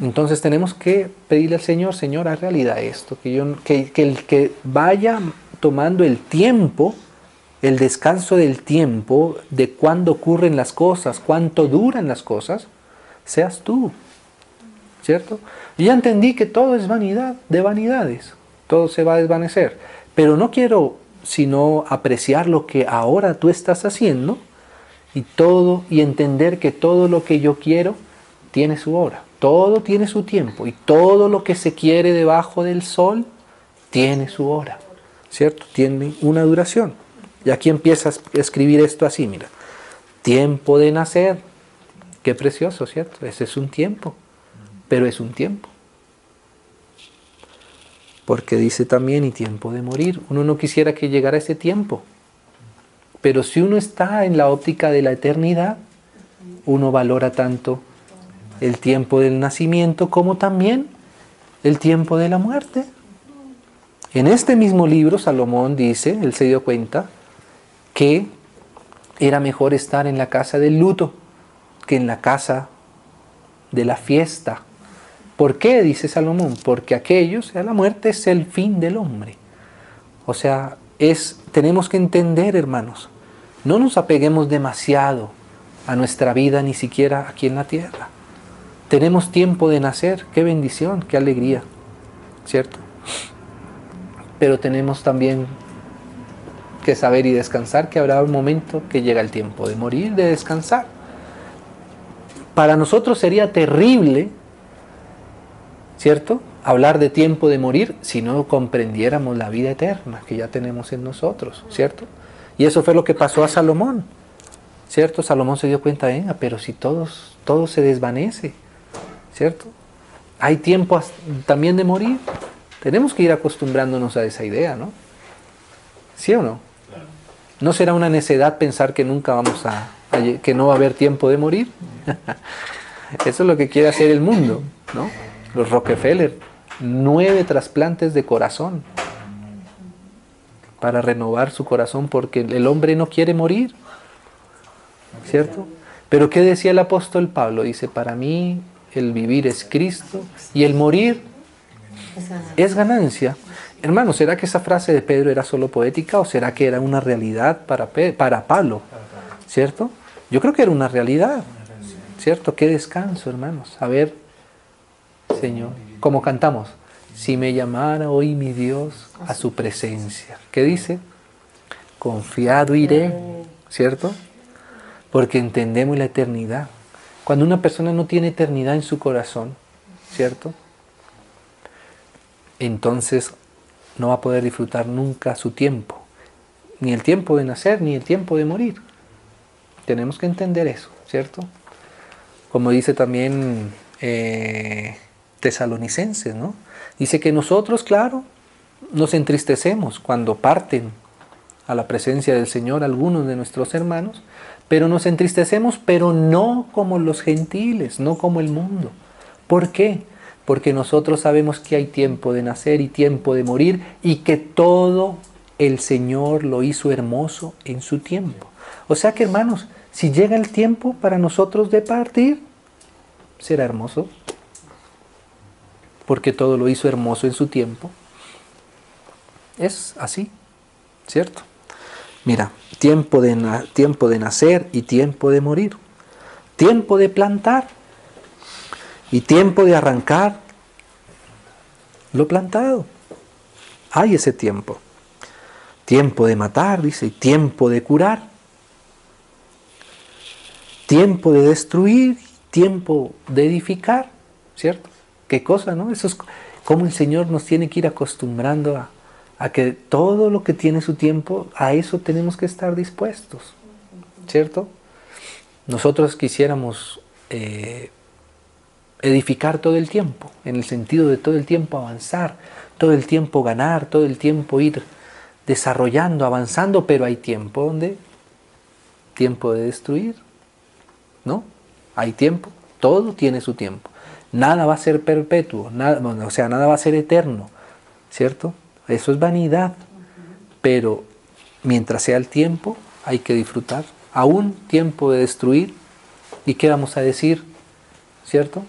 Entonces tenemos que pedirle al Señor, Señor, haz realidad esto, que, yo, que, que el que vaya tomando el tiempo, el descanso del tiempo, de cuándo ocurren las cosas, cuánto duran las cosas, seas tú. ¿Cierto? Y ya entendí que todo es vanidad de vanidades, todo se va a desvanecer. Pero no quiero sino apreciar lo que ahora tú estás haciendo y todo y entender que todo lo que yo quiero tiene su hora, todo tiene su tiempo y todo lo que se quiere debajo del sol tiene su hora. ¿cierto? Tiene una duración. Y aquí empiezas a escribir esto así, mira. Tiempo de nacer. Qué precioso, ¿cierto? Ese es un tiempo, pero es un tiempo. Porque dice también y tiempo de morir. Uno no quisiera que llegara ese tiempo. Pero si uno está en la óptica de la eternidad, uno valora tanto el tiempo del nacimiento como también el tiempo de la muerte. En este mismo libro Salomón dice, él se dio cuenta, que era mejor estar en la casa del luto que en la casa de la fiesta. ¿Por qué? Dice Salomón, porque aquello, sea, la muerte es el fin del hombre. O sea, es, tenemos que entender, hermanos, no nos apeguemos demasiado a nuestra vida, ni siquiera aquí en la tierra. Tenemos tiempo de nacer, qué bendición, qué alegría, ¿cierto? pero tenemos también que saber y descansar que habrá un momento que llega el tiempo de morir, de descansar. Para nosotros sería terrible, ¿cierto? Hablar de tiempo de morir si no comprendiéramos la vida eterna que ya tenemos en nosotros, ¿cierto? Y eso fue lo que pasó a Salomón, ¿cierto? Salomón se dio cuenta, venga, pero si todos, todo se desvanece, ¿cierto? Hay tiempo también de morir. Tenemos que ir acostumbrándonos a esa idea, ¿no? ¿Sí o no? ¿No será una necedad pensar que nunca vamos a, que no va a haber tiempo de morir? Eso es lo que quiere hacer el mundo, ¿no? Los Rockefeller, nueve trasplantes de corazón para renovar su corazón porque el hombre no quiere morir, ¿cierto? Pero ¿qué decía el apóstol Pablo? Dice, para mí el vivir es Cristo y el morir es ganancia. Hermano, ¿será que esa frase de Pedro era solo poética o será que era una realidad para, para Pablo? ¿Cierto? Yo creo que era una realidad. ¿Cierto? Qué descanso, hermanos. A ver, Señor, como cantamos, si me llamara hoy mi Dios a su presencia. ¿Qué dice? Confiado iré, ¿cierto? Porque entendemos la eternidad. Cuando una persona no tiene eternidad en su corazón, ¿cierto? entonces no va a poder disfrutar nunca su tiempo, ni el tiempo de nacer, ni el tiempo de morir. Tenemos que entender eso, ¿cierto? Como dice también eh, Tesalonicenses, ¿no? Dice que nosotros, claro, nos entristecemos cuando parten a la presencia del Señor algunos de nuestros hermanos, pero nos entristecemos, pero no como los gentiles, no como el mundo. ¿Por qué? porque nosotros sabemos que hay tiempo de nacer y tiempo de morir y que todo el Señor lo hizo hermoso en su tiempo. O sea que hermanos, si llega el tiempo para nosotros de partir, será hermoso, porque todo lo hizo hermoso en su tiempo. Es así, ¿cierto? Mira, tiempo de, tiempo de nacer y tiempo de morir, tiempo de plantar y tiempo de arrancar lo plantado. Hay ese tiempo. Tiempo de matar, dice, y tiempo de curar. tiempo de destruir, tiempo de edificar, ¿cierto? ¿Qué cosa, no? Eso es como el Señor nos tiene que ir acostumbrando a, que todo lo que tiene su tiempo, a eso tenemos que estar dispuestos, ¿cierto? Nosotros quisiéramos eh, edificar todo el tiempo, en el sentido de todo el tiempo avanzar, todo el tiempo ganar, todo el tiempo ir desarrollando, avanzando, pero hay tiempo donde tiempo de destruir, ¿no? Hay tiempo, todo tiene su tiempo. Nada va a ser perpetuo, nada, o sea, nada va a ser eterno, ¿cierto? Eso es vanidad, pero mientras sea el tiempo, hay que disfrutar. Aún tiempo de destruir, ¿y qué vamos a decir? ¿Cierto?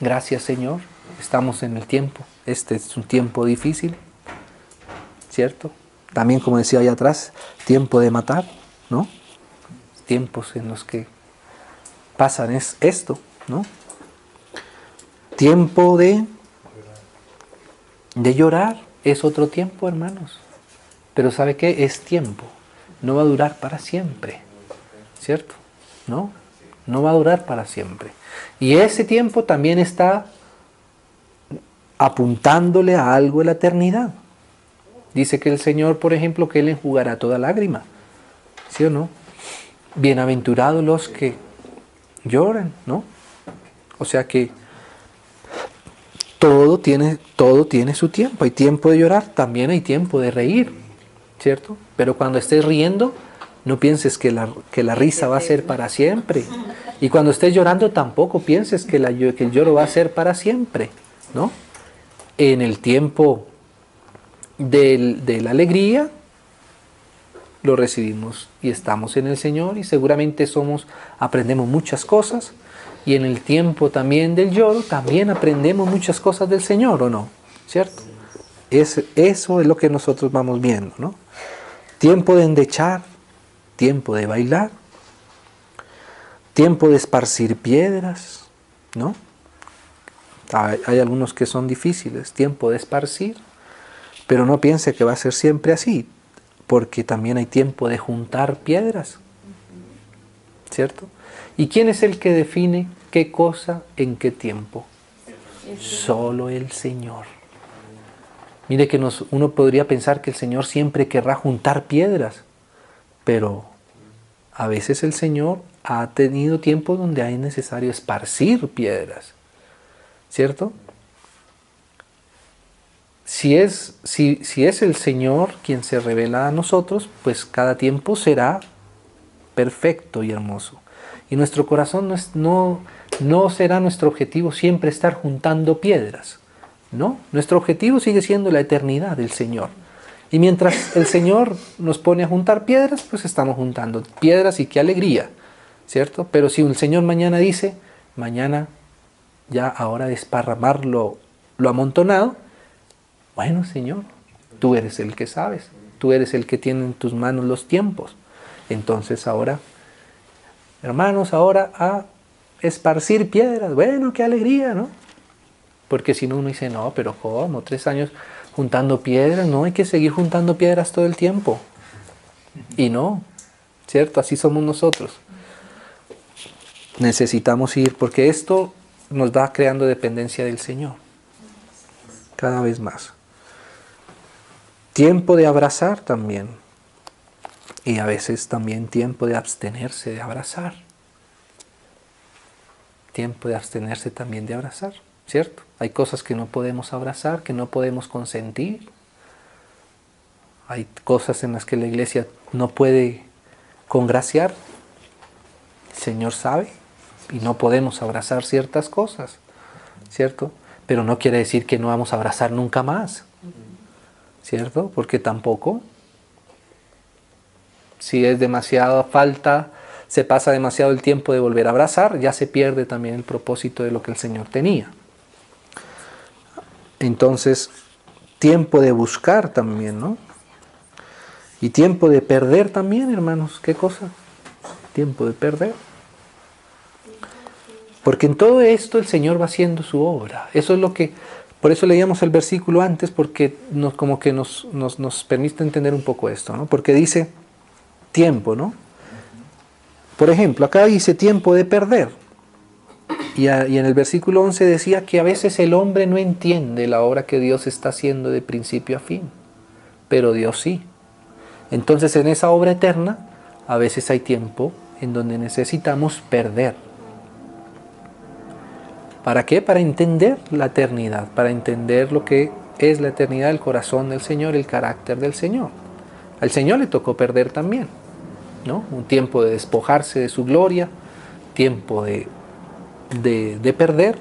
Gracias Señor, estamos en el tiempo. Este es un tiempo difícil, ¿cierto? También, como decía allá atrás, tiempo de matar, ¿no? Tiempos en los que pasan es esto, ¿no? Tiempo de, de llorar es otro tiempo, hermanos. Pero ¿sabe qué? Es tiempo. No va a durar para siempre, ¿cierto? ¿No? No va a durar para siempre. Y ese tiempo también está apuntándole a algo de la eternidad. Dice que el Señor, por ejemplo, que Él enjugará toda lágrima. ¿Sí o no? Bienaventurados los que lloran, ¿no? O sea que todo tiene, todo tiene su tiempo. Hay tiempo de llorar, también hay tiempo de reír, ¿cierto? Pero cuando estés riendo, no pienses que la, que la risa va a ser para siempre. Y cuando estés llorando, tampoco pienses que, el lloro va a ser para siempre, ¿no? En el tiempo de la alegría, lo recibimos y estamos en el Señor y seguramente somos, aprendemos muchas cosas y en el tiempo también del lloro también aprendemos muchas cosas del Señor, ¿o no? ¿Cierto? Es, eso es lo que nosotros vamos viendo, ¿no? Tiempo de endechar, tiempo de bailar, tiempo de esparcir piedras, ¿no? Hay, hay algunos que son difíciles, tiempo de esparcir, pero no piense que va a ser siempre así, porque también hay tiempo de juntar piedras, ¿cierto? ¿Y quién es el que define qué cosa en qué tiempo? Solo el Señor. Mire que nos, uno podría pensar que el Señor siempre querrá juntar piedras, pero a veces el Señor ha tenido tiempo donde hay necesario esparcir piedras, ¿cierto? Si es, si, si es el Señor quien se revela a nosotros, pues cada tiempo será perfecto y hermoso. Y nuestro corazón no, es, no, no será nuestro objetivo siempre estar juntando piedras. No, nuestro objetivo sigue siendo la eternidad del Señor. Y mientras el Señor nos pone a juntar piedras, pues estamos juntando piedras y qué alegría, ¿cierto? Pero si el Señor mañana dice, mañana ya ahora desparramar lo, lo amontonado, bueno, Señor, tú eres el que sabes, tú eres el que tiene en tus manos los tiempos. Entonces ahora, hermanos, ahora a esparcir piedras. Bueno, qué alegría, ¿no? Porque si no uno dice, no, pero ¿cómo? Tres años juntando piedras, no, hay que seguir juntando piedras todo el tiempo. Y no, ¿cierto? Así somos nosotros. Necesitamos ir, porque esto nos va creando dependencia del Señor. Cada vez más. Tiempo de abrazar también. Y a veces también tiempo de abstenerse de abrazar. Tiempo de abstenerse también de abrazar, ¿cierto? Hay cosas que no podemos abrazar, que no podemos consentir. Hay cosas en las que la iglesia no puede congraciar. El Señor sabe y no podemos abrazar ciertas cosas, ¿cierto? Pero no quiere decir que no vamos a abrazar nunca más. ¿cierto? Porque tampoco, si es demasiada falta, se pasa demasiado el tiempo de volver a abrazar, ya se pierde también el propósito de lo que el Señor tenía. Entonces, tiempo de buscar también, ¿no? Y tiempo de perder también, hermanos, ¿qué cosa? Tiempo de perder. Porque en todo esto el Señor va haciendo su obra. Eso es lo que por eso leíamos el versículo antes, porque nos, como que nos, nos, permite entender un poco esto, ¿no? Porque dice tiempo, ¿no? Por ejemplo, acá dice tiempo de perder. Y, en el versículo 11 decía que a veces el hombre no entiende la obra que Dios está haciendo de principio a fin, pero Dios sí. Entonces en esa obra eterna a veces hay tiempo en donde necesitamos perder. ¿Para qué? Para entender la eternidad, para entender lo que es la eternidad, el corazón del Señor, el carácter del Señor. Al Señor le tocó perder también, Un tiempo de despojarse de su gloria, tiempo de, de, perder,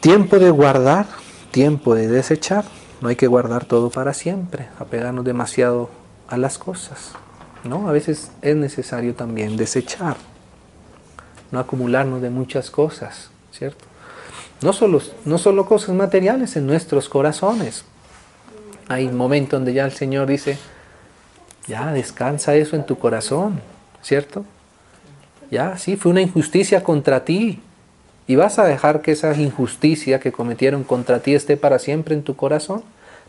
tiempo de guardar, tiempo de desechar. No hay que guardar todo para siempre, apegarnos demasiado a las cosas. ¿no? A veces es necesario también desechar, no acumularnos de muchas cosas, ¿cierto? No solo, no solo cosas materiales en nuestros corazones. Hay momentos donde ya el Señor dice, ya descansa eso en tu corazón, ¿cierto? Ya, sí, fue una injusticia contra ti. ¿Y vas a dejar que esa injusticia que cometieron contra ti esté para siempre en tu corazón?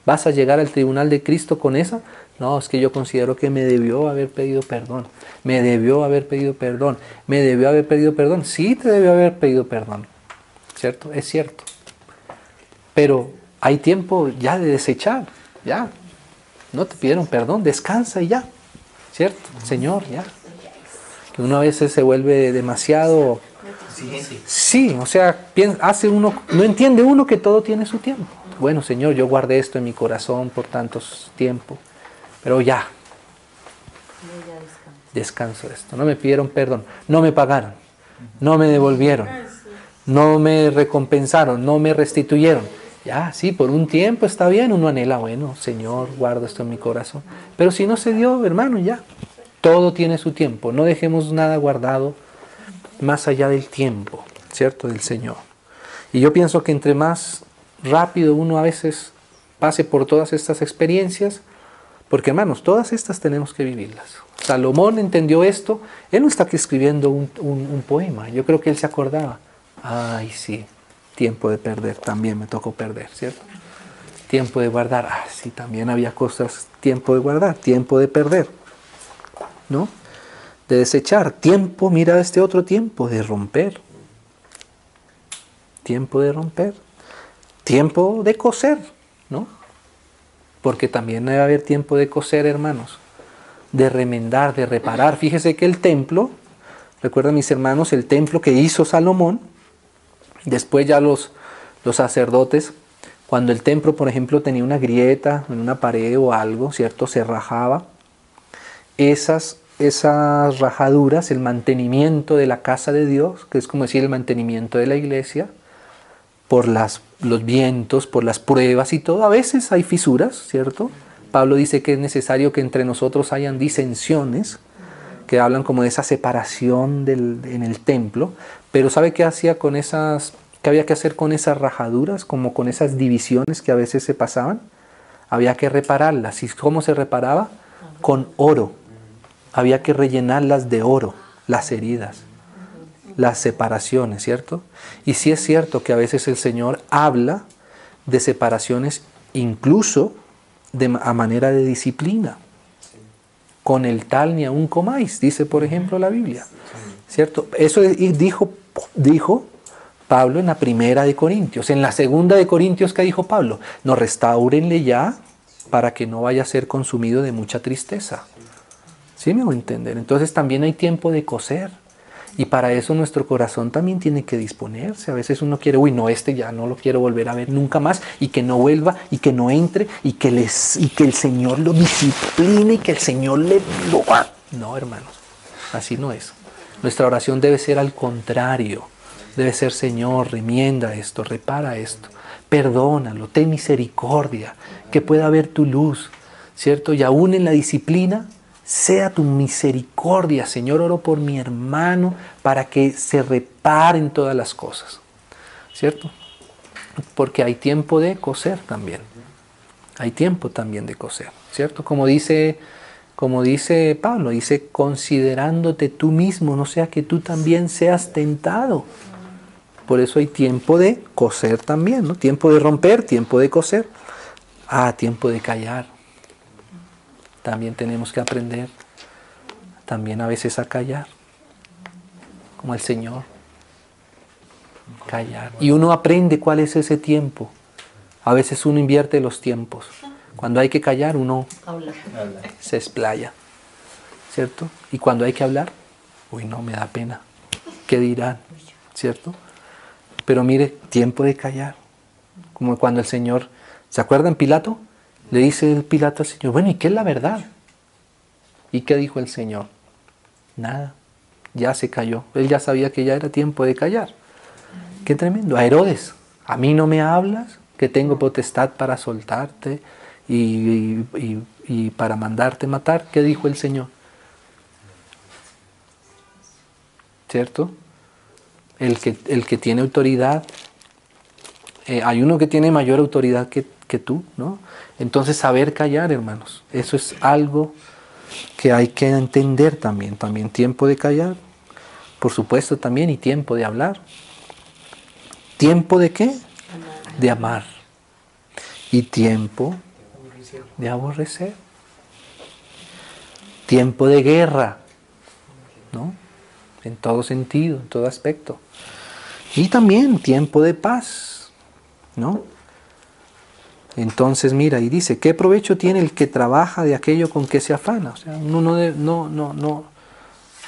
¿Vas a llegar al tribunal de Cristo con esa? No, es que yo considero que me debió haber pedido perdón. Me debió haber pedido perdón. Me debió haber pedido perdón. Sí te debió haber pedido perdón. ¿Cierto? Es cierto. Pero hay tiempo ya de desechar. Ya. No te pidieron perdón. Descansa y ya. ¿Cierto? Señor, ya. Que uno a veces se vuelve demasiado... Sí, o sea, hace uno, no entiende uno que todo tiene su tiempo. Bueno, Señor, yo guardé esto en mi corazón por tantos tiempos, pero ya. Descanso de esto. No me pidieron perdón, no me pagaron, no me devolvieron, no me recompensaron, no me restituyeron. Ya, sí, por un tiempo está bien, uno anhela, bueno, Señor, guardo esto en mi corazón. Pero si no se dio, hermano, ya. Todo tiene su tiempo. No dejemos nada guardado más allá del tiempo, ¿cierto? Del Señor. Y yo pienso que entre más rápido uno a veces pase por todas estas experiencias, porque hermanos, todas estas tenemos que vivirlas. Salomón entendió esto, él no está aquí escribiendo un, poema, yo creo que él se acordaba, ay sí, tiempo de perder, también me tocó perder, ¿cierto? Tiempo de guardar, ah sí, también había cosas, tiempo de guardar, tiempo de perder, ¿no? De desechar, tiempo, mira este otro tiempo, de romper, tiempo de romper tiempo de coser, ¿no? Porque también debe haber tiempo de coser, hermanos, de remendar, de reparar. Fíjese que el templo, recuerden mis hermanos, el templo que hizo Salomón, después ya los, los sacerdotes, cuando el templo, por ejemplo, tenía una grieta en una pared o algo, ¿cierto? Se rajaba. Esas, esas rajaduras, el mantenimiento de la casa de Dios, que es como decir el mantenimiento de la iglesia, por las, los vientos, por las pruebas y todo. A veces hay fisuras, ¿cierto? Pablo dice que es necesario que entre nosotros hayan disensiones, que hablan como de esa separación en el templo. Pero ¿sabe qué hacía con esas, qué había que hacer con esas rajaduras, como con esas divisiones que a veces se pasaban? Había que repararlas. ¿Y cómo se reparaba? Con oro. Había que rellenarlas de oro, las heridas las separaciones, ¿cierto? Y sí es cierto que a veces el Señor habla de separaciones incluso a manera de disciplina. Con el tal ni aún comáis, dice por ejemplo la Biblia. ¿Cierto? Eso dijo, dijo Pablo en la primera de Corintios. En la segunda de Corintios, ¿qué dijo Pablo? No restaurenle ya para que no vaya a ser consumido de mucha tristeza. ¿Sí me voy a entender? Entonces también hay tiempo de coser. Y para eso nuestro corazón también tiene que disponerse. A veces uno quiere, uy, no, este ya no lo quiero volver a ver nunca más y que no vuelva y que no entre y que, les, y que el Señor lo discipline y que el Señor le. No, hermanos, así no es. Nuestra oración debe ser al contrario. Debe ser, Señor, remienda esto, repara esto, perdónalo, ten misericordia, que pueda ver tu luz, ¿cierto? Y aún en la disciplina, sea tu misericordia, Señor, oro por mi hermano para que se reparen todas las cosas. ¿Cierto? Porque hay tiempo de coser también. Hay tiempo también de coser, ¿cierto? Como dice, como dice Pablo, dice, considerándote tú mismo, no sea que tú también seas tentado. Por eso hay tiempo de coser también, ¿no? Tiempo de romper, tiempo de coser. Ah, tiempo de callar también tenemos que aprender también a veces a callar, como el Señor. Callar. Y uno aprende cuál es ese tiempo. A veces uno invierte los tiempos. Cuando hay que callar, uno se explaya. ¿Cierto? Y cuando hay que hablar, uy, no, me da pena. ¿Qué dirán? ¿Cierto? Pero mire, tiempo de callar. Como cuando el Señor, ¿se acuerdan Pilato? Le dice el Pilato al Señor, bueno, ¿y qué es la verdad? ¿Y qué dijo el Señor? Nada, ya se cayó. Él ya sabía que ya era tiempo de callar. Qué tremendo. A Herodes, a mí no me hablas, que tengo potestad para soltarte y, para mandarte matar. ¿Qué dijo el Señor? ¿Cierto? El que, el que tiene autoridad, eh, hay uno que tiene mayor autoridad que, que tú, ¿no? Entonces saber callar, hermanos, eso es algo que hay que entender también, también tiempo de callar, por supuesto también, y tiempo de hablar. ¿Tiempo de qué? De amar. Y tiempo de aborrecer. Tiempo de guerra, ¿no? En todo sentido, en todo aspecto. Y también tiempo de paz, ¿no? Entonces mira y dice, ¿qué provecho tiene el que trabaja de aquello con que se afana? O sea, no, no, no, no,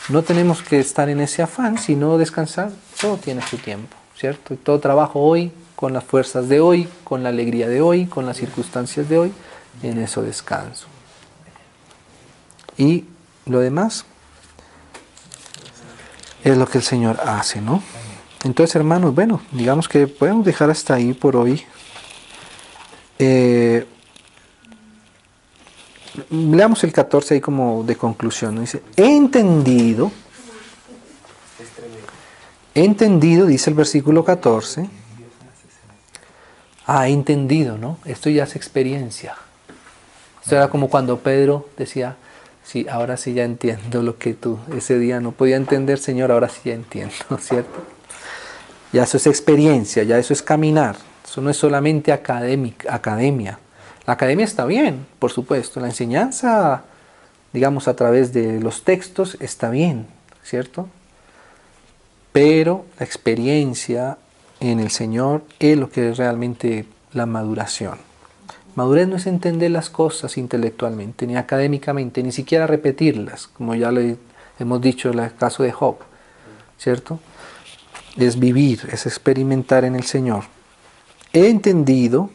no tenemos que estar en ese afán, sino descansar. Todo tiene su tiempo, ¿cierto? Todo trabajo hoy, con las fuerzas de hoy, con la alegría de hoy, con las circunstancias de hoy, en eso descanso. Y lo demás es lo que el Señor hace, ¿no? Entonces, hermanos, bueno, digamos que podemos dejar hasta ahí por hoy. Eh, leamos el 14 ahí como de conclusión. Dice, he entendido, he entendido, dice el versículo 14. Ah, he entendido, ¿no? Esto ya es experiencia. Esto era como cuando Pedro decía, sí, ahora sí ya entiendo lo que tú ese día no podía entender, Señor, ahora sí ya entiendo, ¿cierto? Ya eso es experiencia, ya eso es caminar. Eso no es solamente academia. La academia está bien, por supuesto. La enseñanza, digamos, a través de los textos está bien, ¿cierto? Pero la experiencia en el Señor es lo que es realmente la maduración. Madurez no es entender las cosas intelectualmente, ni académicamente, ni siquiera repetirlas, como ya hemos dicho en el caso de Job, ¿cierto? Es vivir, es experimentar en el Señor he entendido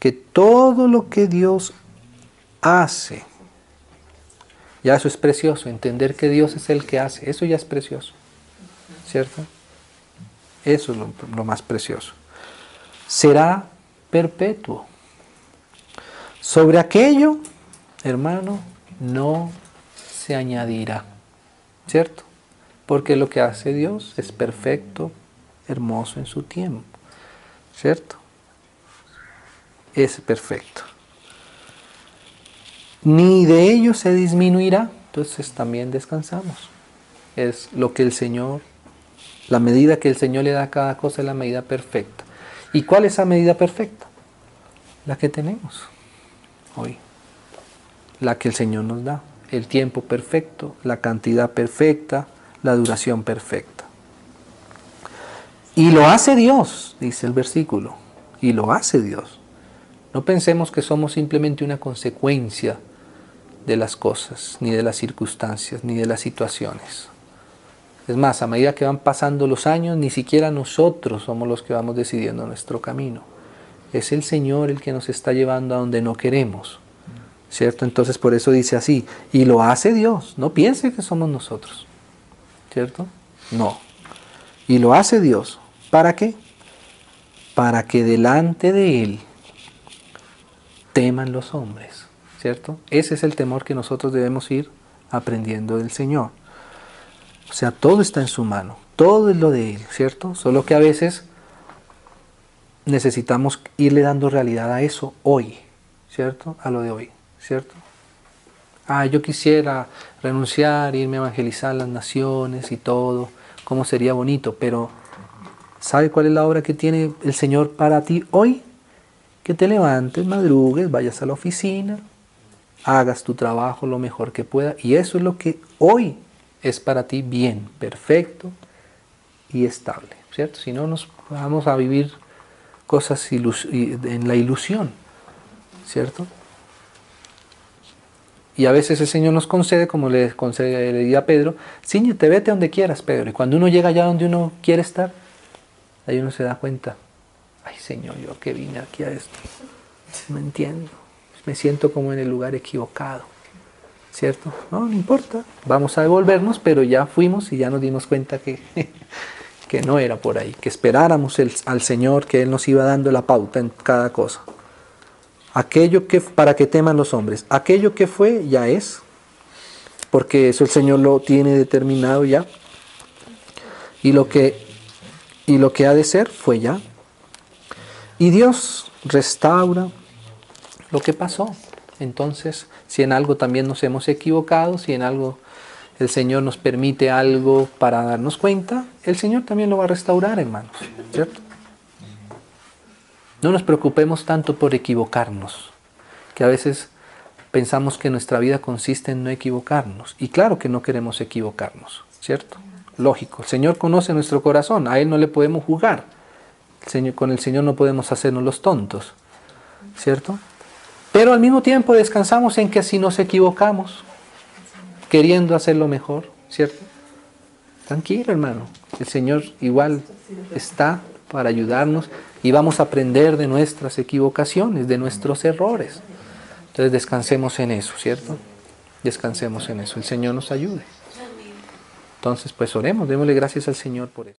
que todo lo que Dios hace, ya eso es precioso, entender que Dios es el que hace, eso ya es precioso, ¿cierto? Eso es lo, más precioso. Será perpetuo. Sobre aquello, hermano, no se añadirá, ¿cierto? Porque lo que hace Dios es perfecto, hermoso en su tiempo. ¿cierto? Es perfecto. Ni de ello se disminuirá, entonces también descansamos. Es lo que el Señor, la medida que el Señor le da a cada cosa es la medida perfecta. ¿Y cuál es esa medida perfecta? La que tenemos hoy. La que el Señor nos da. El tiempo perfecto, la cantidad perfecta, la duración perfecta. Y lo hace Dios, dice el versículo. Y lo hace Dios. No pensemos que somos simplemente una consecuencia de las cosas, ni de las circunstancias, ni de las situaciones. Es más, a medida que van pasando los años, ni siquiera nosotros somos los que vamos decidiendo nuestro camino. Es el Señor el que nos está llevando a donde no queremos. ¿Cierto? Entonces por eso dice así, y lo hace Dios, no piense que somos nosotros. ¿Cierto? No. Y lo hace Dios. ¿Para qué? Para que delante de Él teman los hombres, ¿cierto? Ese es el temor que nosotros debemos ir aprendiendo del Señor. O sea, todo está en su mano, todo es lo de Él, ¿cierto? Solo que a veces necesitamos irle dando realidad a eso hoy, ¿cierto? A lo de hoy, ¿cierto? Ah, yo quisiera renunciar, irme a evangelizar las naciones y todo, cómo sería bonito, pero ¿Sabe cuál es la obra que tiene el Señor para ti hoy? Que te levantes, madrugues, vayas a la oficina, hagas tu trabajo lo mejor que pueda. Y eso es lo que hoy es para ti bien, perfecto y estable, ¿cierto? Si no, nos vamos a vivir cosas en la ilusión, ¿cierto? Y a veces el Señor nos concede, como le concede a Pedro, ciñete, vete donde quieras, Pedro. Y cuando uno llega allá donde uno quiere estar, ahí uno se da cuenta, ay Señor, yo que vine aquí a esto, no entiendo, me siento como en el lugar equivocado, ¿cierto? No, no importa, vamos a devolvernos, pero ya fuimos y ya nos dimos cuenta que, que no era por ahí, que esperáramos al Señor, que Él nos iba dando la pauta en cada cosa aquello que para que teman los hombres, aquello que fue ya es, porque eso el Señor lo tiene determinado ya. Y lo que y lo que ha de ser fue ya. Y Dios restaura lo que pasó. Entonces, si en algo también nos hemos equivocado, si en algo el Señor nos permite algo para darnos cuenta, el Señor también lo va a restaurar, hermanos, ¿cierto? No nos preocupemos tanto por equivocarnos, que a veces pensamos que nuestra vida consiste en no equivocarnos. Y claro que no queremos equivocarnos, ¿cierto? Lógico, el Señor conoce nuestro corazón, a Él no le podemos jugar. con el Señor no podemos hacernos los tontos, ¿cierto? Pero al mismo tiempo descansamos en que si nos equivocamos, queriendo hacerlo mejor, ¿cierto? Tranquilo, hermano. El Señor igual está para ayudarnos y vamos a aprender de nuestras equivocaciones, de nuestros errores. Entonces descansemos en eso, ¿cierto? Descansemos en eso. El Señor nos ayude. Entonces, pues oremos, démosle gracias al Señor por eso.